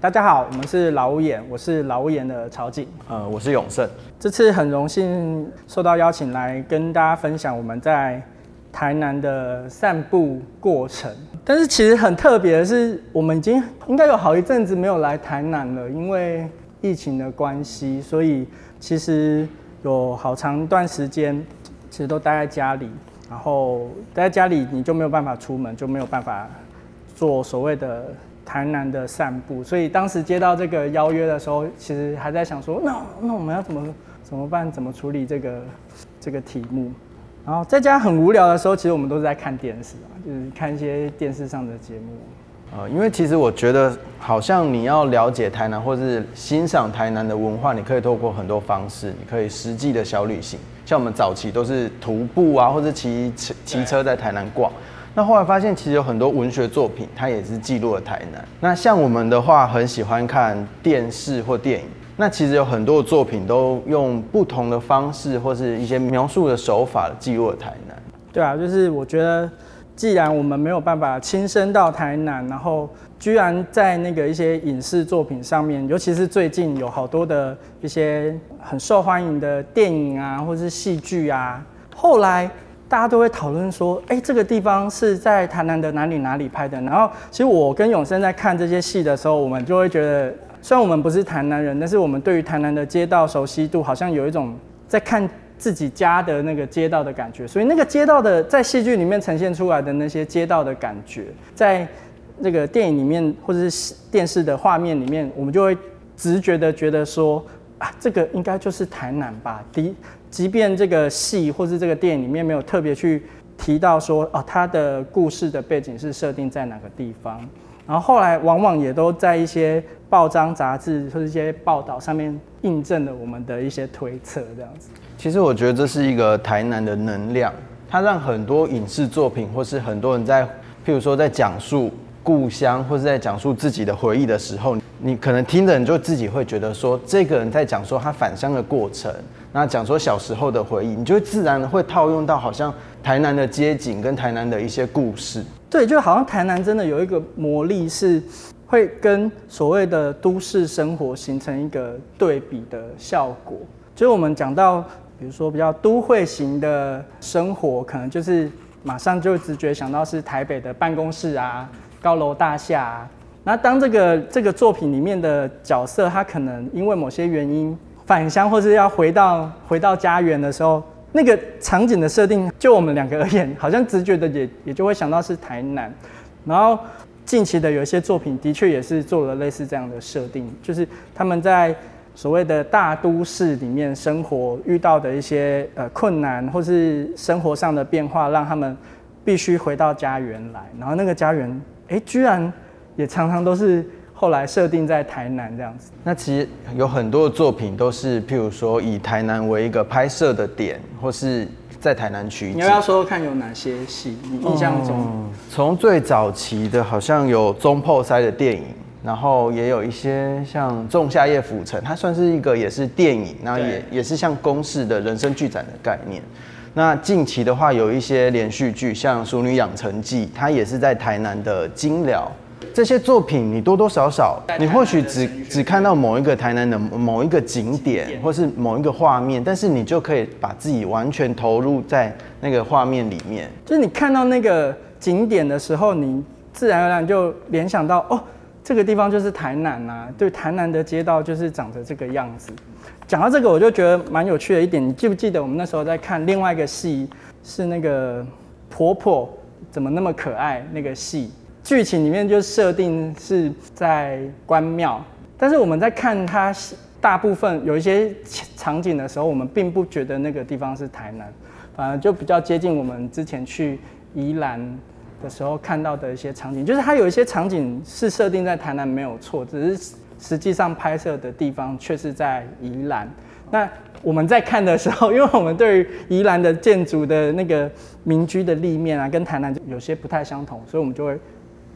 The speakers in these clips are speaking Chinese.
大家好，我们是老屋演，我是老屋演的曹景。呃，我是永胜。这次很荣幸受到邀请来跟大家分享我们在台南的散步过程。但是其实很特别的是，我们已经应该有好一阵子没有来台南了，因为疫情的关系，所以其实有好长一段时间其实都待在家里，然后待在家里你就没有办法出门，就没有办法做所谓的。台南的散步，所以当时接到这个邀约的时候，其实还在想说，那那我们要怎么怎么办？怎么处理这个这个题目？然后在家很无聊的时候，其实我们都是在看电视啊，就是看一些电视上的节目。呃，因为其实我觉得，好像你要了解台南，或是欣赏台南的文化，你可以透过很多方式，你可以实际的小旅行，像我们早期都是徒步啊，或者骑骑骑车在台南逛。那后来发现，其实有很多文学作品，它也是记录了台南。那像我们的话，很喜欢看电视或电影。那其实有很多作品都用不同的方式，或是一些描述的手法记录了台南。对啊，就是我觉得，既然我们没有办法亲身到台南，然后居然在那个一些影视作品上面，尤其是最近有好多的一些很受欢迎的电影啊，或者是戏剧啊，后来。大家都会讨论说，哎，这个地方是在台南的哪里哪里拍的？然后，其实我跟永生在看这些戏的时候，我们就会觉得，虽然我们不是台南人，但是我们对于台南的街道熟悉度，好像有一种在看自己家的那个街道的感觉。所以，那个街道的在戏剧里面呈现出来的那些街道的感觉，在那个电影里面或者是电视的画面里面，我们就会直觉的觉得说，啊，这个应该就是台南吧？第一。即便这个戏或是这个电影里面没有特别去提到说，哦，它的故事的背景是设定在哪个地方，然后后来往往也都在一些报章杂志或者一些报道上面印证了我们的一些推测，这样子。其实我觉得这是一个台南的能量，它让很多影视作品或是很多人在，譬如说在讲述故乡或是在讲述自己的回忆的时候，你可能听的人就自己会觉得说，这个人在讲说他返乡的过程。那讲说小时候的回忆，你就自然会套用到好像台南的街景跟台南的一些故事。对，就好像台南真的有一个魔力，是会跟所谓的都市生活形成一个对比的效果。就是我们讲到，比如说比较都会型的生活，可能就是马上就直觉想到是台北的办公室啊、高楼大厦啊。那当这个这个作品里面的角色，他可能因为某些原因。返乡或是要回到回到家园的时候，那个场景的设定，就我们两个而言，好像直觉的也也就会想到是台南。然后近期的有一些作品，的确也是做了类似这样的设定，就是他们在所谓的大都市里面生活遇到的一些呃困难，或是生活上的变化，让他们必须回到家园来。然后那个家园，哎，居然也常常都是。后来设定在台南这样子，那其实有很多的作品都是，譬如说以台南为一个拍摄的点，或是在台南取景。你要不要说看有哪些戏？你印象中，从最早期的，好像有中破塞的电影，然后也有一些像《仲夏夜浮城》，它算是一个也是电影，然后也也是像公式的人生剧展的概念。那近期的话，有一些连续剧，像《熟女养成记》，它也是在台南的金寮。这些作品，你多多少少，你或许只只看到某一个台南的某一个景点，或是某一个画面，但是你就可以把自己完全投入在那个画面里面。就是你看到那个景点的时候，你自然而然就联想到，哦，这个地方就是台南呐，对，台南的街道就是长着这个样子。讲到这个，我就觉得蛮有趣的一点，你记不记得我们那时候在看另外一个戏，是那个婆婆怎么那么可爱那个戏。剧情里面就设定是在关庙，但是我们在看它大部分有一些场景的时候，我们并不觉得那个地方是台南，反而就比较接近我们之前去宜兰的时候看到的一些场景，就是它有一些场景是设定在台南没有错，只是实际上拍摄的地方却是在宜兰。那我们在看的时候，因为我们对于宜兰的建筑的那个民居的立面啊，跟台南有些不太相同，所以我们就会。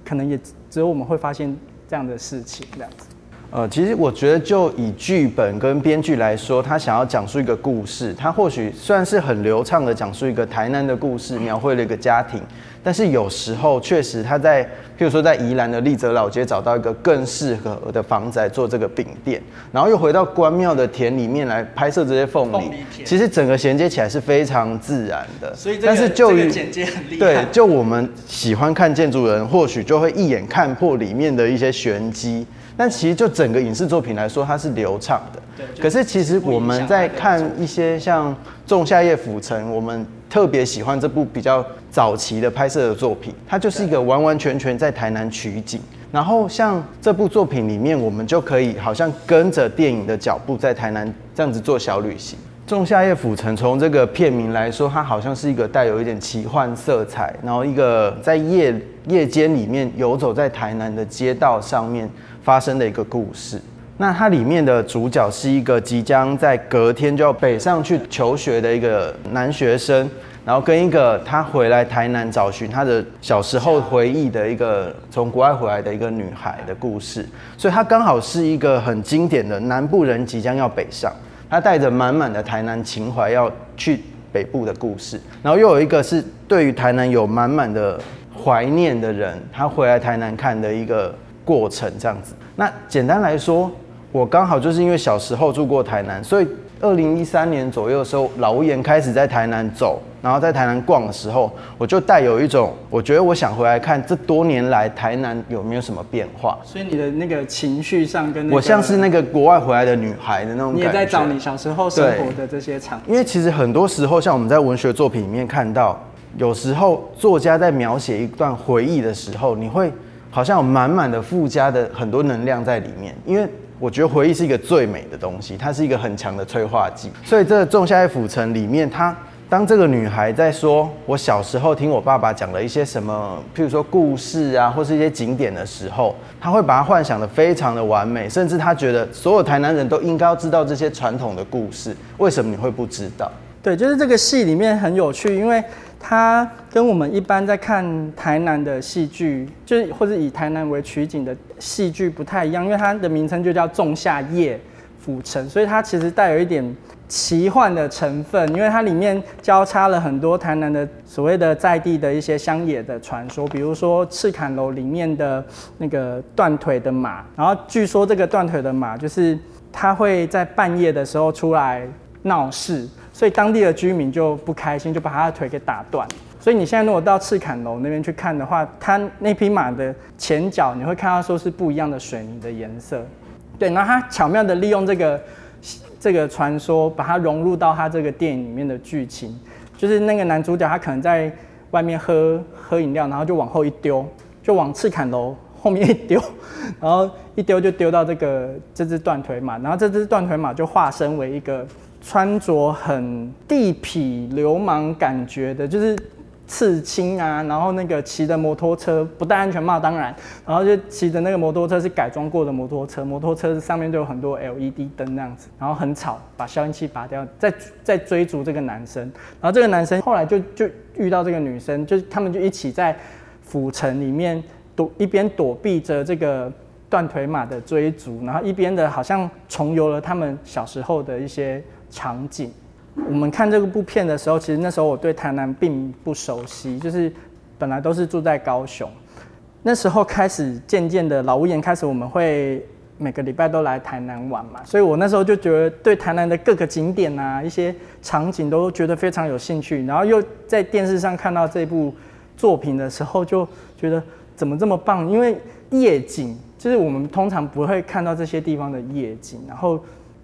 可能也只有我们会发现这样的事情，这样子。呃，其实我觉得，就以剧本跟编剧来说，他想要讲述一个故事，他或许算是很流畅的讲述一个台南的故事，描绘了一个家庭。但是有时候确实他在，譬如说在宜兰的立泽老街找到一个更适合的房子来做这个饼店，然后又回到关庙的田里面来拍摄这些凤梨，其实整个衔接起来是非常自然的。所以，但是就于剪接很厉害。对，就我们喜欢看建筑人，或许就会一眼看破里面的一些玄机。但其实就整个影视作品来说，它是流畅的。对。可是其实我们在看一些像《仲夏夜浮城》，我们特别喜欢这部比较早期的拍摄的作品，它就是一个完完全全在台南取景。然后像这部作品里面，我们就可以好像跟着电影的脚步，在台南这样子做小旅行。《仲夏夜浮城》从这个片名来说，它好像是一个带有一点奇幻色彩，然后一个在夜夜间里面游走在台南的街道上面。发生的一个故事。那它里面的主角是一个即将在隔天就要北上去求学的一个男学生，然后跟一个他回来台南找寻他的小时候回忆的一个从国外回来的一个女孩的故事。所以它刚好是一个很经典的南部人即将要北上，他带着满满的台南情怀要去北部的故事。然后又有一个是对于台南有满满的怀念的人，他回来台南看的一个。过程这样子，那简单来说，我刚好就是因为小时候住过台南，所以二零一三年左右的时候，老吴言开始在台南走，然后在台南逛的时候，我就带有一种，我觉得我想回来看这多年来台南有没有什么变化。所以你的那个情绪上跟我像是那个国外回来的女孩的那种，你也在找你小时候生活的这些场。因为其实很多时候，像我们在文学作品里面看到，有时候作家在描写一段回忆的时候，你会。好像有满满的附加的很多能量在里面，因为我觉得回忆是一个最美的东西，它是一个很强的催化剂。所以这个《仲夏夜府城》里面，它当这个女孩在说我小时候听我爸爸讲了一些什么，譬如说故事啊，或是一些景点的时候，她会把它幻想的非常的完美，甚至她觉得所有台南人都应该要知道这些传统的故事。为什么你会不知道？对，就是这个戏里面很有趣，因为。它跟我们一般在看台南的戏剧，就是或者以台南为取景的戏剧不太一样，因为它的名称就叫《仲夏夜府城》，所以它其实带有一点奇幻的成分，因为它里面交叉了很多台南的所谓的在地的一些乡野的传说，比如说赤坎楼里面的那个断腿的马，然后据说这个断腿的马就是它会在半夜的时候出来闹事。所以当地的居民就不开心，就把他的腿给打断。所以你现在如果到赤坎楼那边去看的话，它那匹马的前脚你会看到说是不一样的水泥的颜色。对，然后他巧妙的利用这个这个传说，把它融入到他这个电影里面的剧情。就是那个男主角他可能在外面喝喝饮料，然后就往后一丢，就往赤坎楼后面一丢，然后一丢就丢到这个这只断腿马，然后这只断腿马就化身为一个。穿着很地痞流氓感觉的，就是刺青啊，然后那个骑的摩托车不戴安全帽，当然，然后就骑的那个摩托车是改装过的摩托车，摩托车上面就有很多 LED 灯那样子，然后很吵，把消音器拔掉，在在追逐这个男生，然后这个男生后来就就遇到这个女生，就他们就一起在府城里面躲，一边躲避着这个断腿马的追逐，然后一边的好像重游了他们小时候的一些。场景，我们看这部片的时候，其实那时候我对台南并不熟悉，就是本来都是住在高雄，那时候开始渐渐的老屋檐开始，我们会每个礼拜都来台南玩嘛，所以我那时候就觉得对台南的各个景点啊，一些场景都觉得非常有兴趣，然后又在电视上看到这部作品的时候，就觉得怎么这么棒？因为夜景就是我们通常不会看到这些地方的夜景，然后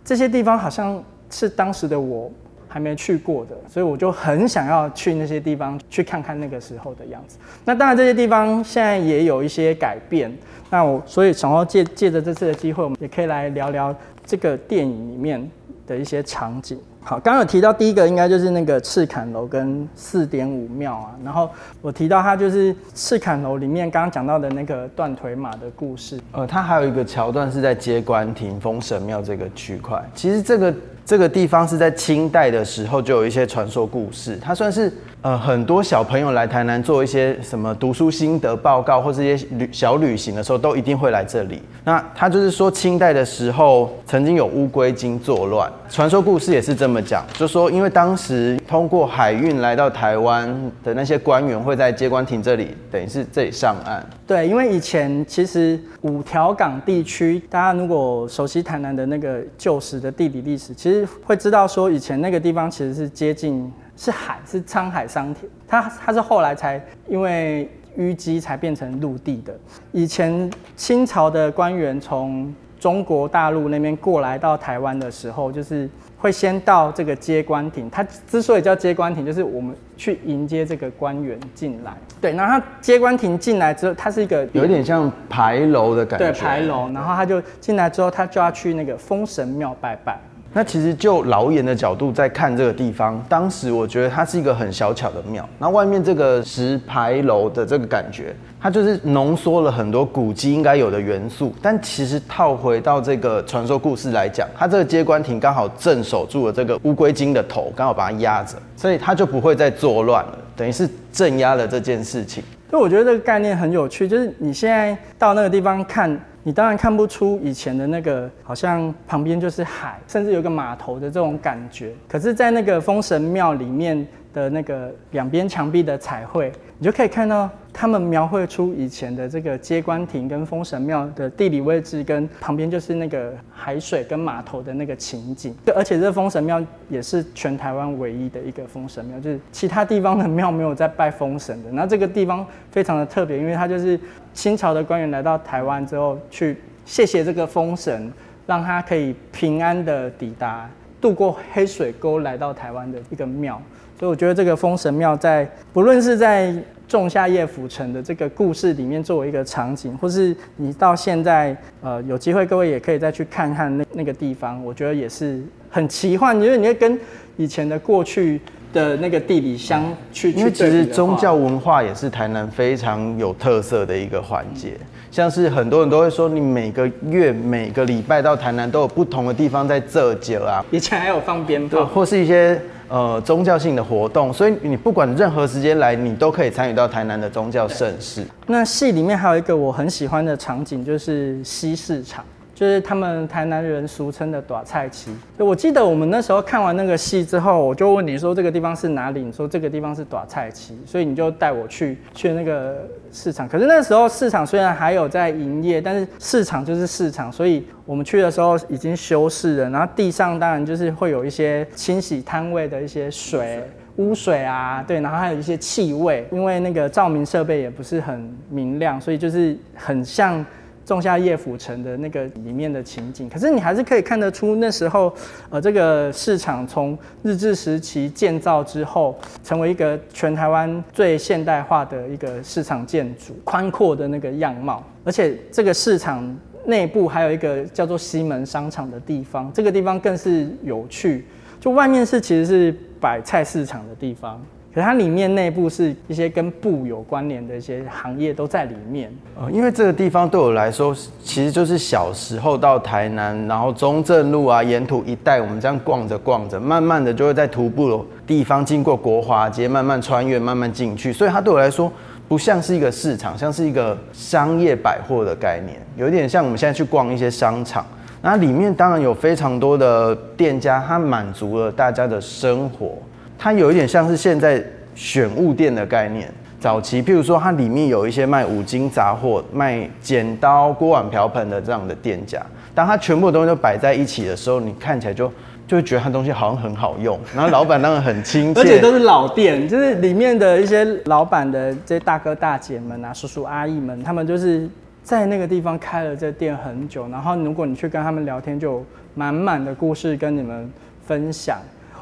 这些地方好像。是当时的我还没去过的，所以我就很想要去那些地方去看看那个时候的样子。那当然，这些地方现在也有一些改变。那我所以想要借借着这次的机会，我们也可以来聊聊这个电影里面的一些场景。好，刚刚有提到第一个应该就是那个赤坎楼跟四点五庙啊，然后我提到它就是赤坎楼里面刚刚讲到的那个断腿马的故事。呃，它还有一个桥段是在接官亭封神庙这个区块。其实这个这个地方是在清代的时候就有一些传说故事，它算是呃很多小朋友来台南做一些什么读书心得报告或是一些旅小旅行的时候，都一定会来这里。那他就是说清代的时候曾经有乌龟精作乱，传说故事也是这么讲，就说因为当时通过海运来到台湾的那些官员会在接官亭这里，等于是这里上岸。对，因为以前其实五条港地区，大家如果熟悉台南的那个旧时的地理历史，其实会知道说以前那个地方其实是接近是海，是沧海桑田。它它是后来才因为淤积才变成陆地的。以前清朝的官员从中国大陆那边过来到台湾的时候，就是会先到这个接官亭。它之所以叫接官亭，就是我们去迎接这个官员进来。对，然后他接官亭进来之后，它是一个有点像牌楼的感觉。对牌楼，然后他就进来之后，他就要去那个封神庙拜拜。那其实就老眼的角度在看这个地方，当时我觉得它是一个很小巧的庙。那外面这个石牌楼的这个感觉，它就是浓缩了很多古迹应该有的元素。但其实套回到这个传说故事来讲，它这个接官亭刚好镇守住了这个乌龟精的头，刚好把它压着，所以它就不会再作乱了，等于是镇压了这件事情。所以我觉得这个概念很有趣，就是你现在到那个地方看。你当然看不出以前的那个，好像旁边就是海，甚至有个码头的这种感觉。可是，在那个封神庙里面的那个两边墙壁的彩绘，你就可以看到他们描绘出以前的这个接官亭跟封神庙的地理位置，跟旁边就是那个海水跟码头的那个情景。而且，这封神庙也是全台湾唯一的一个封神庙，就是其他地方的庙没有在拜封神的。那这个地方非常的特别，因为它就是。清朝的官员来到台湾之后，去谢谢这个封神，让他可以平安的抵达，渡过黑水沟来到台湾的一个庙。所以我觉得这个封神庙在不论是在仲夏夜浮城的这个故事里面作为一个场景，或是你到现在呃有机会各位也可以再去看看那那个地方，我觉得也是很奇幻，因为你会跟以前的过去。的那个地理相去，因为其实宗教文化也是台南非常有特色的一个环节，像是很多人都会说，你每个月每个礼拜到台南都有不同的地方在这酒啊，以前还有放鞭炮，或是一些呃宗教性的活动，所以你不管任何时间来，你都可以参与到台南的宗教盛事。那戏里面还有一个我很喜欢的场景，就是西市场。就是他们台南人俗称的“短菜旗”。我记得我们那时候看完那个戏之后，我就问你说这个地方是哪里？你说这个地方是短菜旗，所以你就带我去去那个市场。可是那时候市场虽然还有在营业，但是市场就是市场，所以我们去的时候已经修饰了。然后地上当然就是会有一些清洗摊位的一些水、污水啊，对，然后还有一些气味，因为那个照明设备也不是很明亮，所以就是很像。仲夏夜府城的那个里面的情景，可是你还是可以看得出那时候，呃，这个市场从日治时期建造之后，成为一个全台湾最现代化的一个市场建筑，宽阔的那个样貌。而且这个市场内部还有一个叫做西门商场的地方，这个地方更是有趣。就外面是其实是摆菜市场的地方。可它里面内部是一些跟布有关联的一些行业都在里面。呃，因为这个地方对我来说，其实就是小时候到台南，然后中正路啊、沿途一带，我们这样逛着逛着，慢慢的就会在徒步的地方经过国华街，慢慢穿越，慢慢进去。所以它对我来说，不像是一个市场，像是一个商业百货的概念，有点像我们现在去逛一些商场。那里面当然有非常多的店家，它满足了大家的生活。它有一点像是现在选物店的概念。早期，譬如说，它里面有一些卖五金杂货、卖剪刀、锅碗瓢盆的这样的店家。当它全部的东西都摆在一起的时候，你看起来就就会觉得它东西好像很好用。然后老板当然很亲切，而且都是老店，就是里面的一些老板的这些大哥大姐们啊、叔叔阿姨们，他们就是在那个地方开了这店很久。然后如果你去跟他们聊天，就满满的故事跟你们分享。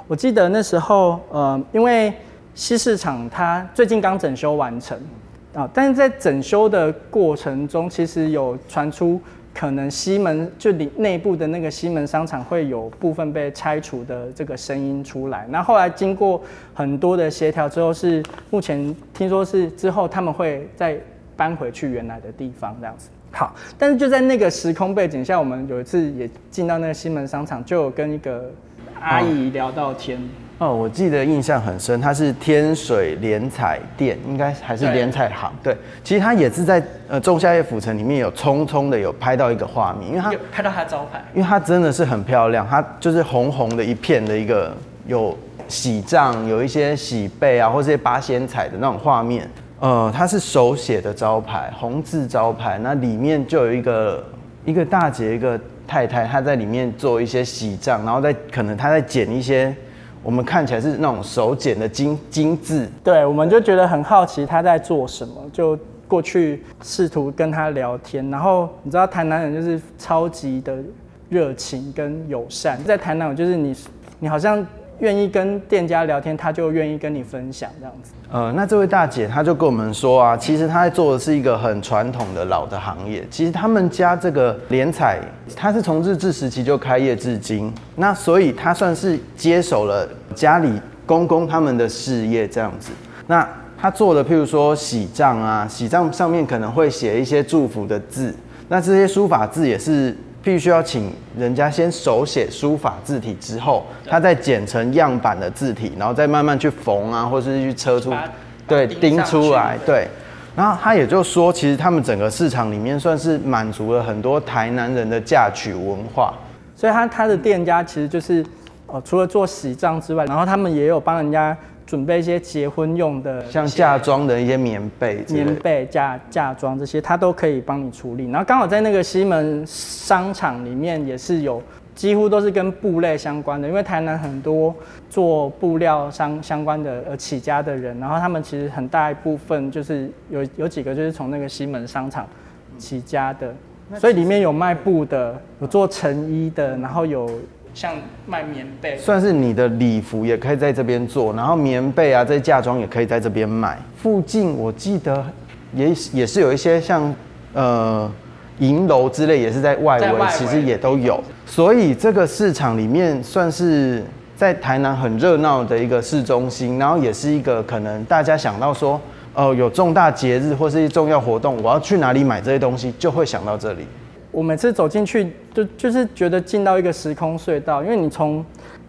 我记得那时候，呃，因为西市场它最近刚整修完成啊，但是在整修的过程中，其实有传出可能西门就里内部的那个西门商场会有部分被拆除的这个声音出来。那后来经过很多的协调之后，是目前听说是之后他们会再搬回去原来的地方这样子。好，但是就在那个时空背景下，我们有一次也进到那个西门商场，就有跟一个。阿姨聊到天，哦，我记得印象很深，它是天水联彩店，应该还是联彩行。对，其实它也是在呃仲夏夜府城里面有匆匆的有拍到一个画面，因为它拍到它招牌，因为它真的是很漂亮，它就是红红的一片的一个有喜帐，有一些喜被啊，或者八仙彩的那种画面。呃，它是手写的招牌，红字招牌，那里面就有一个一个大姐，一个太太，她在里面做一些喜帐，然后在可能她在剪一些。我们看起来是那种手剪的精精致，对，我们就觉得很好奇她在做什么，就过去试图跟她聊天。然后你知道台南人就是超级的热情跟友善，在台南就是你你好像。愿意跟店家聊天，他就愿意跟你分享这样子。呃，那这位大姐她就跟我们说啊，其实她在做的是一个很传统的老的行业。其实他们家这个联彩，它是从日治时期就开业至今，那所以她算是接手了家里公公他们的事业这样子。那她做的，譬如说喜帐啊，喜帐上面可能会写一些祝福的字，那这些书法字也是。必须要请人家先手写书法字体之后，他再剪成样板的字体，然后再慢慢去缝啊，或者是去车出，对，钉出来，对。然后他也就说，其实他们整个市场里面算是满足了很多台南人的嫁娶文化，所以他他的店家其实就是，呃，除了做喜帐之外，然后他们也有帮人家。准备一些结婚用的，像嫁妆的一些棉被、棉被、嫁嫁妆这些，他都可以帮你处理。然后刚好在那个西门商场里面也是有，几乎都是跟布类相关的，因为台南很多做布料商相关的呃起家的人，然后他们其实很大一部分就是有有几个就是从那个西门商场起家的，所以里面有卖布的，有做成衣的，然后有。像卖棉被，算是你的礼服也可以在这边做，然后棉被啊这些嫁妆也可以在这边买。附近我记得也也是有一些像呃银楼之类，也是在外围，其实也都有。所以这个市场里面算是在台南很热闹的一个市中心，然后也是一个可能大家想到说，呃有重大节日或是重要活动，我要去哪里买这些东西，就会想到这里。我每次走进去，就就是觉得进到一个时空隧道，因为你从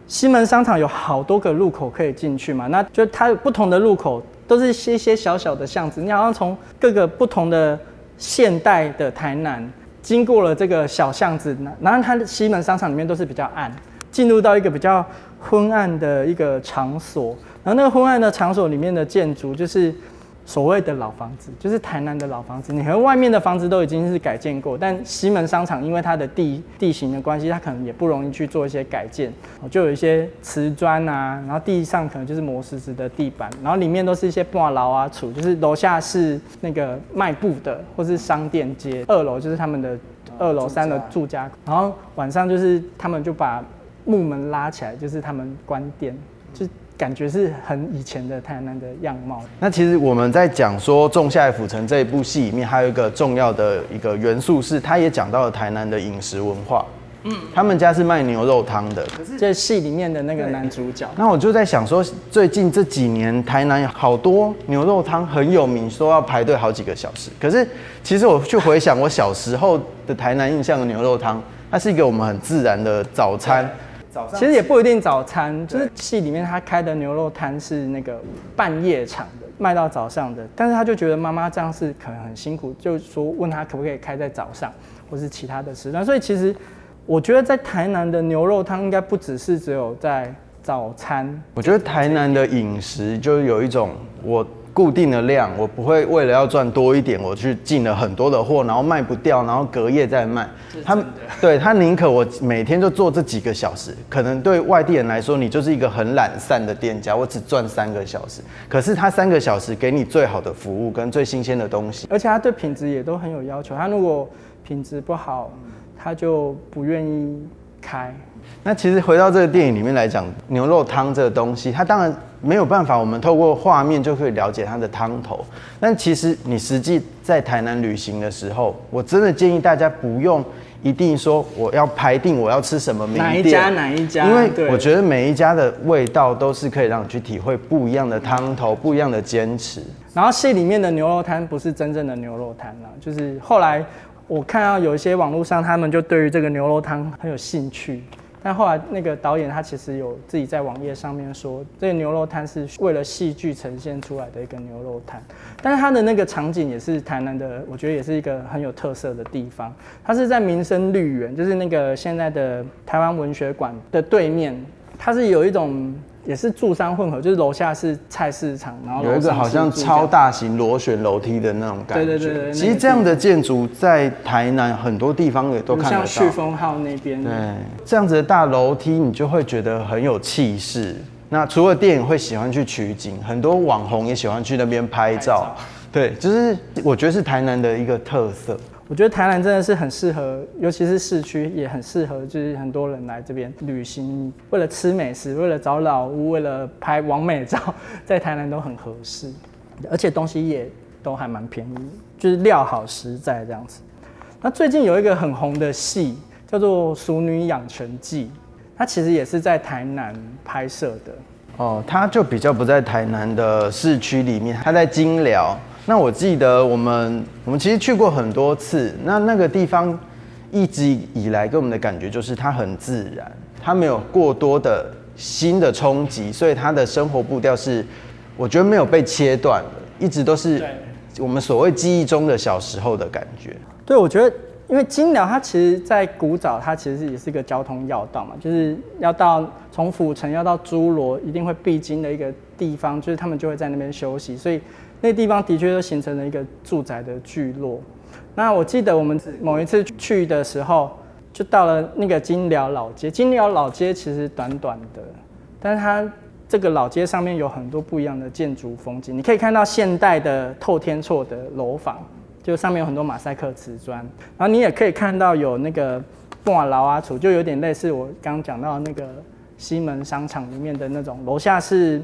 西门商场有好多个路口可以进去嘛，那就它不同的路口都是一些小小的巷子，你好像从各个不同的现代的台南经过了这个小巷子，然后它的西门商场里面都是比较暗，进入到一个比较昏暗的一个场所，然后那个昏暗的场所里面的建筑就是。所谓的老房子，就是台南的老房子。你和外面的房子都已经是改建过，但西门商场因为它的地地形的关系，它可能也不容易去做一些改建。就有一些瓷砖啊，然后地上可能就是磨石子的地板，然后里面都是一些挂牢啊、储，就是楼下是那个卖布的，或是商店街，二楼就是他们的二楼、三楼住家。然后晚上就是他们就把木门拉起来，就是他们关店，就。感觉是很以前的台南的样貌。那其实我们在讲说《仲夏府城》这一部戏里面，还有一个重要的一个元素是，它也讲到了台南的饮食文化。嗯，他们家是卖牛肉汤的。可是这戏里面的那个男主角。那我就在想说，最近这几年台南好多牛肉汤很有名，说要排队好几个小时。可是其实我去回想我小时候的台南印象的牛肉汤，它是一个我们很自然的早餐。其实也不一定早餐，就是戏里面他开的牛肉摊是那个半夜场的，卖到早上的。但是他就觉得妈妈这样是可能很辛苦，就说问他可不可以开在早上，或是其他的时段。所以其实我觉得在台南的牛肉汤应该不只是只有在早餐。我觉得台南的饮食就有一种我。固定的量，我不会为了要赚多一点，我去进了很多的货，然后卖不掉，然后隔夜再卖。他对他宁可我每天就做这几个小时，可能对外地人来说，你就是一个很懒散的店家，我只赚三个小时。可是他三个小时给你最好的服务跟最新鲜的东西，而且他对品质也都很有要求。他如果品质不好，他就不愿意开。那其实回到这个电影里面来讲，牛肉汤这个东西，它当然没有办法，我们透过画面就可以了解它的汤头。但其实你实际在台南旅行的时候，我真的建议大家不用一定说我要排定我要吃什么名店，哪一家哪一家，因为我觉得每一家的味道都是可以让你去体会不一样的汤头，不一样的坚持。然后戏里面的牛肉汤不是真正的牛肉汤了，就是后来我看到有一些网络上他们就对于这个牛肉汤很有兴趣。但后来那个导演他其实有自己在网页上面说，这个牛肉摊是为了戏剧呈现出来的一个牛肉摊。但是它的那个场景也是台南的，我觉得也是一个很有特色的地方。它是在民生绿园，就是那个现在的台湾文学馆的对面，它是有一种。也是住商混合，就是楼下是菜市场，然后有一个好像超大型螺旋楼梯的那种感觉。对对对对。其实这样的建筑在台南很多地方也都看得到。像旭峰号那边。对，这样子的大楼梯，你就会觉得很有气势。那除了电影会喜欢去取景，很多网红也喜欢去那边拍照。对，就是我觉得是台南的一个特色。我觉得台南真的是很适合，尤其是市区也很适合，就是很多人来这边旅行，为了吃美食，为了找老屋，为了拍完美照，在台南都很合适，而且东西也都还蛮便宜，就是料好实在这样子。那最近有一个很红的戏叫做《熟女养成记》，它其实也是在台南拍摄的。哦，它就比较不在台南的市区里面，它在金寮。那我记得我们我们其实去过很多次，那那个地方一直以来给我们的感觉就是它很自然，它没有过多的新的冲击，所以它的生活步调是我觉得没有被切断的，一直都是我们所谓记忆中的小时候的感觉。对，我觉得因为金寮它其实在古早它其实也是一个交通要道嘛，就是要到从府城要到诸罗一定会必经的一个地方，就是他们就会在那边休息，所以。那地方的确就形成了一个住宅的聚落。那我记得我们某一次去的时候，就到了那个金寮老街。金寮老街其实短短的，但是它这个老街上面有很多不一样的建筑风景。你可以看到现代的透天厝的楼房，就上面有很多马赛克瓷砖。然后你也可以看到有那个布瓦劳阿楚，就有点类似我刚刚讲到那个西门商场里面的那种，楼下是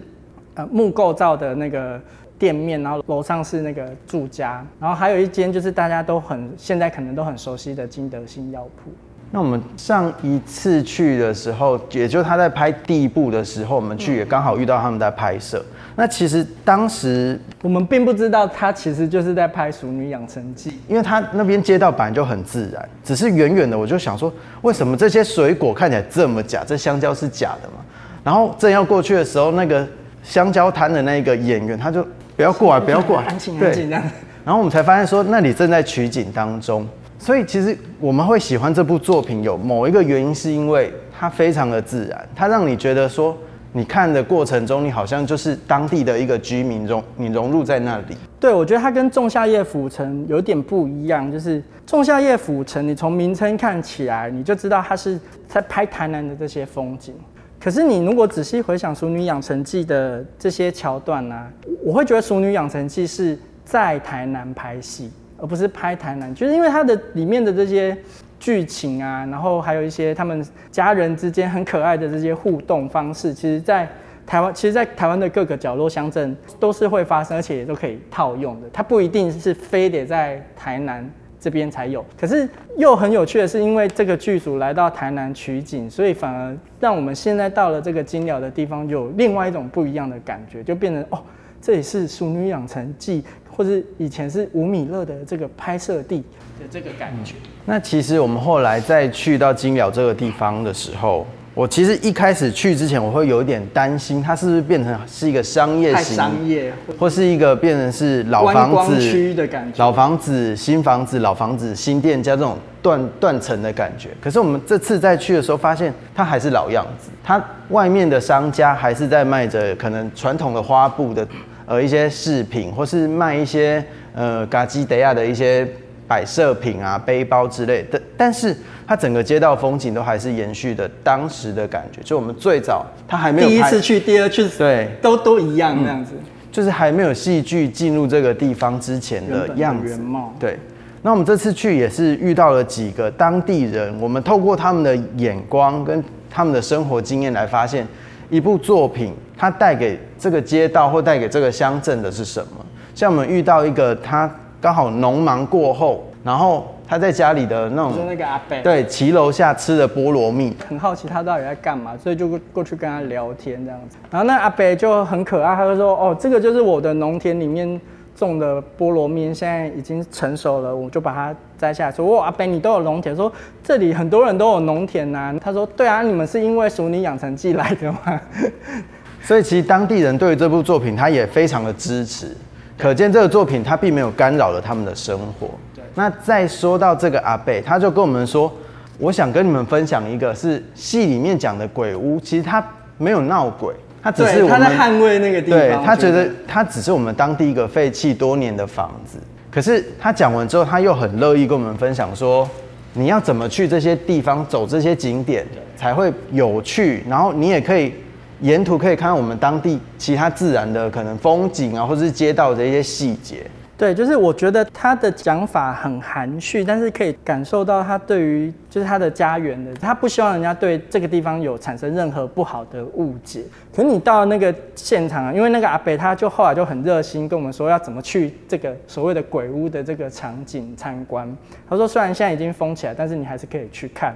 呃木构造的那个。店面，然后楼上是那个住家，然后还有一间就是大家都很现在可能都很熟悉的金德兴药铺。那我们上一次去的时候，也就他在拍第一部的时候，我们去也刚好遇到他们在拍摄。那其实当时我们并不知道他其实就是在拍《熟女养成记》，因为他那边街道本来就很自然，只是远远的我就想说，为什么这些水果看起来这么假？这香蕉是假的吗？然后正要过去的时候，那个香蕉摊的那个演员他就。不要过 来，不要过来，对。然后我们才发现说那里正在取景当中，所以其实我们会喜欢这部作品，有某一个原因是因为它非常的自然，它让你觉得说你看的过程中，你好像就是当地的一个居民融你融入在那里。对，我觉得它跟仲夏夜府城有点不一样，就是仲夏夜府城，你从名称看起来你就知道它是在拍台南的这些风景。可是你如果仔细回想《熟女养成记》的这些桥段呢，我会觉得《熟女养成记》是在台南拍戏，而不是拍台南，就是因为它的里面的这些剧情啊，然后还有一些他们家人之间很可爱的这些互动方式，其实，在台湾，其实，在台湾的各个角落乡镇都是会发生，而且也都可以套用的。它不一定是非得在台南。这边才有，可是又很有趣的是，因为这个剧组来到台南取景，所以反而让我们现在到了这个金鸟的地方，有另外一种不一样的感觉，就变成哦，这里是《淑女养成记》，或是以前是吴米勒的这个拍摄地的这个感觉。那其实我们后来再去到金鸟这个地方的时候。我其实一开始去之前，我会有一点担心，它是不是变成是一个商业型，商业，或是一个变成是老房子区的感觉，老房子、新房子、老房子、新店家这种断断层的感觉。可是我们这次再去的时候，发现它还是老样子，它外面的商家还是在卖着可能传统的花布的呃一些饰品，或是卖一些呃嘎基德亚的一些。摆设品啊，背包之类的，但是它整个街道风景都还是延续的当时的感觉。就我们最早，它还没有第一次去，第二次对，都都一样那样子，就是还没有戏剧进入这个地方之前的样子。对，那我们这次去也是遇到了几个当地人，我们透过他们的眼光跟他们的生活经验来发现，一部作品它带给这个街道或带给这个乡镇的是什么。像我们遇到一个他。刚好农忙过后，然后他在家里的那种，就是那个阿伯，对，骑楼下吃的菠萝蜜，很好奇他到底在干嘛，所以就过去跟他聊天这样子。然后那阿伯就很可爱，他就说：“哦，这个就是我的农田里面种的菠萝蜜现在已经成熟了，我就把它摘下来，说哇阿北你都有农田，说这里很多人都有农田呐。他说对啊，你们是因为《熟女养成记》来的吗？所以其实当地人对于这部作品，他也非常的支持，可见这个作品他并没有干扰了他们的生活。那再说到这个阿贝，他就跟我们说，我想跟你们分享一个是戏里面讲的鬼屋，其实他没有闹鬼，他只是他在捍卫那个地方。对他觉得他只是我们当地一个废弃多年的房子。可是他讲完之后，他又很乐意跟我们分享说，你要怎么去这些地方走这些景点才会有趣，然后你也可以。沿途可以看到我们当地其他自然的可能风景啊，或者是街道的一些细节。对，就是我觉得他的讲法很含蓄，但是可以感受到他对于就是他的家园的，他不希望人家对这个地方有产生任何不好的误解。可是你到那个现场，因为那个阿北他就后来就很热心跟我们说要怎么去这个所谓的鬼屋的这个场景参观。他说虽然现在已经封起来，但是你还是可以去看。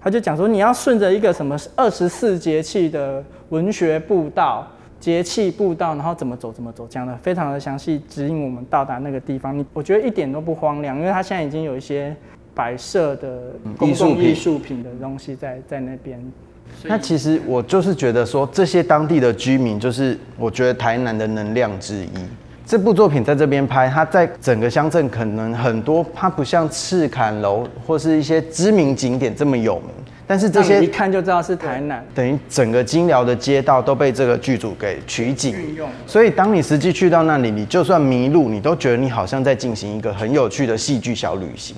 他就讲说，你要顺着一个什么二十四节气的文学步道、节气步道，然后怎么走怎么走，讲的非常的详细，指引我们到达那个地方。你我觉得一点都不荒凉，因为它现在已经有一些摆设的公共艺术品的东西在在那边。那其实我就是觉得说，这些当地的居民就是我觉得台南的能量之一。这部作品在这边拍，它在整个乡镇可能很多，它不像赤坎楼或是一些知名景点这么有名，但是这些一看就知道是台南，等于整个金寮的街道都被这个剧组给取景，所以当你实际去到那里，你就算迷路，你都觉得你好像在进行一个很有趣的戏剧小旅行。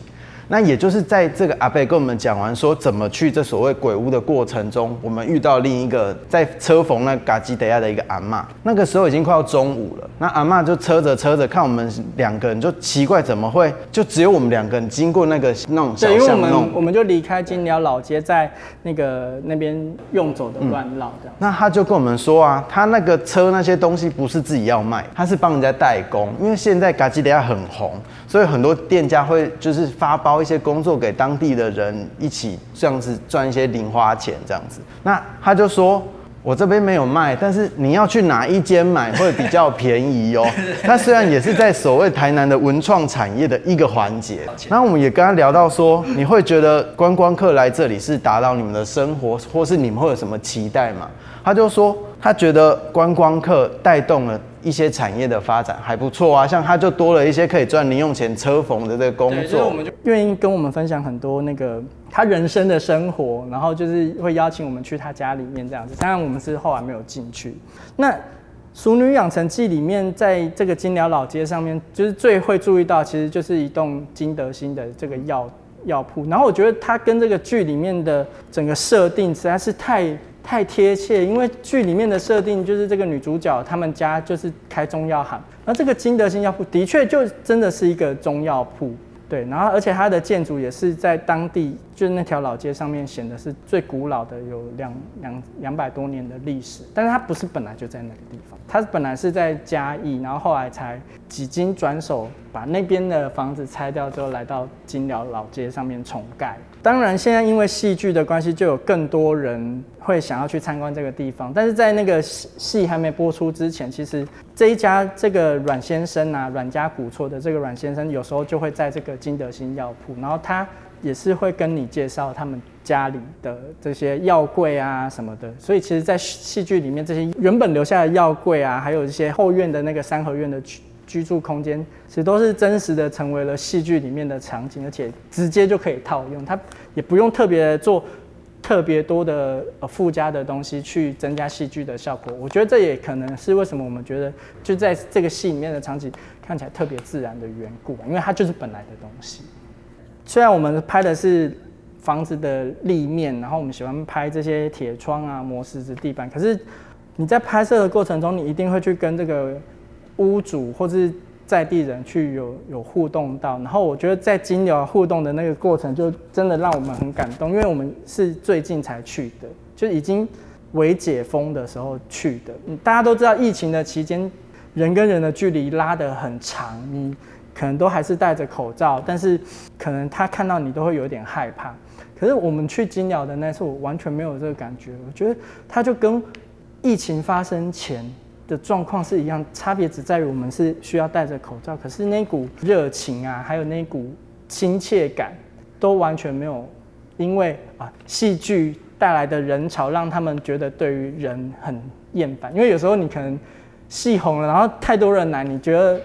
那也就是在这个阿贝跟我们讲完说怎么去这所谓鬼屋的过程中，我们遇到另一个在车缝那嘎吉德亚的一个阿妈。那个时候已经快要中午了，那阿妈就车着车着看我们两个人，就奇怪怎么会就只有我们两个人经过那个那种小巷弄，我们就离开金寮老街，在那个那边用走的乱绕这样。那他就跟我们说啊，他那个车那些东西不是自己要卖，他是帮人家代工，因为现在嘎吉德亚很红，所以很多店家会就是发包。一些工作给当地的人一起这样子赚一些零花钱这样子，那他就说我这边没有卖，但是你要去哪一间买会比较便宜哦。他虽然也是在所谓台南的文创产业的一个环节，那我们也跟他聊到说，你会觉得观光客来这里是打扰你们的生活，或是你们会有什么期待吗？他就说他觉得观光客带动了。一些产业的发展还不错啊，像他就多了一些可以赚零用钱车缝的这个工作，愿意跟我们分享很多那个他人生的生活，然后就是会邀请我们去他家里面这样子。当然我们是后来没有进去。那《熟女养成记》里面，在这个金寮老街上面，就是最会注意到，其实就是一栋金德兴的这个药药铺。然后我觉得它跟这个剧里面的整个设定实在是太。太贴切，因为剧里面的设定就是这个女主角他们家就是开中药行，那这个金德兴药铺的确就真的是一个中药铺，对，然后而且它的建筑也是在当地。就是那条老街上面显得是最古老的，有两两两百多年的历史，但是它不是本来就在那个地方，它本来是在嘉义，然后后来才几经转手把那边的房子拆掉之后，来到金寮老街上面重盖。当然，现在因为戏剧的关系，就有更多人会想要去参观这个地方。但是在那个戏还没播出之前，其实这一家这个阮先生啊，阮家古厝的这个阮先生，有时候就会在这个金德兴药铺，然后他。也是会跟你介绍他们家里的这些药柜啊什么的，所以其实，在戏剧里面，这些原本留下的药柜啊，还有一些后院的那个三合院的居住空间，其实都是真实的成为了戏剧里面的场景，而且直接就可以套用，它也不用特别做特别多的附加的东西去增加戏剧的效果。我觉得这也可能是为什么我们觉得就在这个戏里面的场景看起来特别自然的缘故，因为它就是本来的东西。虽然我们拍的是房子的立面，然后我们喜欢拍这些铁窗啊、磨石子地板，可是你在拍摄的过程中，你一定会去跟这个屋主或者是在地人去有有互动到。然后我觉得在金鸟互动的那个过程，就真的让我们很感动，因为我们是最近才去的，就已经为解封的时候去的。大家都知道，疫情的期间，人跟人的距离拉得很长，你。可能都还是戴着口罩，但是可能他看到你都会有点害怕。可是我们去金鸟的那次，我完全没有这个感觉。我觉得他就跟疫情发生前的状况是一样，差别只在于我们是需要戴着口罩，可是那股热情啊，还有那股亲切感，都完全没有，因为啊戏剧带来的人潮让他们觉得对于人很厌烦。因为有时候你可能戏红了，然后太多人来，你觉得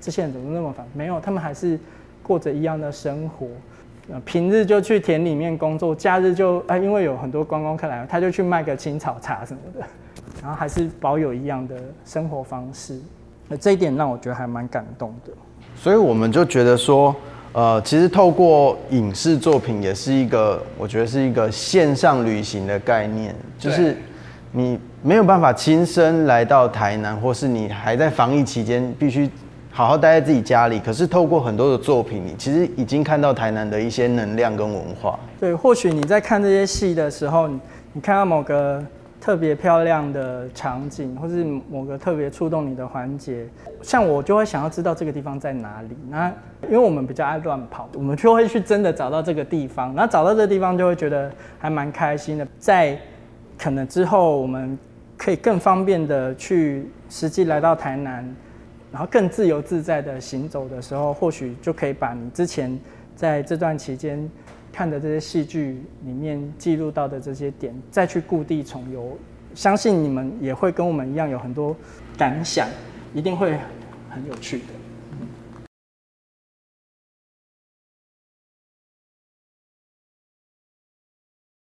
这些人怎么那么烦？没有，他们还是过着一样的生活。平日就去田里面工作，假日就啊，因为有很多观光客来，他就去卖个青草茶什么的。然后还是保有一样的生活方式，那这一点让我觉得还蛮感动的。所以我们就觉得说，呃，其实透过影视作品也是一个，我觉得是一个线上旅行的概念，就是你没有办法亲身来到台南，或是你还在防疫期间必须好好待在自己家里，可是透过很多的作品，你其实已经看到台南的一些能量跟文化。对，或许你在看这些戏的时候，你看到某个。特别漂亮的场景，或是某个特别触动你的环节，像我就会想要知道这个地方在哪里。那因为我们比较爱乱跑，我们就会去真的找到这个地方。然后找到这个地方，就会觉得还蛮开心的。在可能之后，我们可以更方便的去实际来到台南，然后更自由自在的行走的时候，或许就可以把你之前在这段期间。看的这些戏剧里面记录到的这些点，再去故地重游，相信你们也会跟我们一样有很多感想，一定会很有趣的。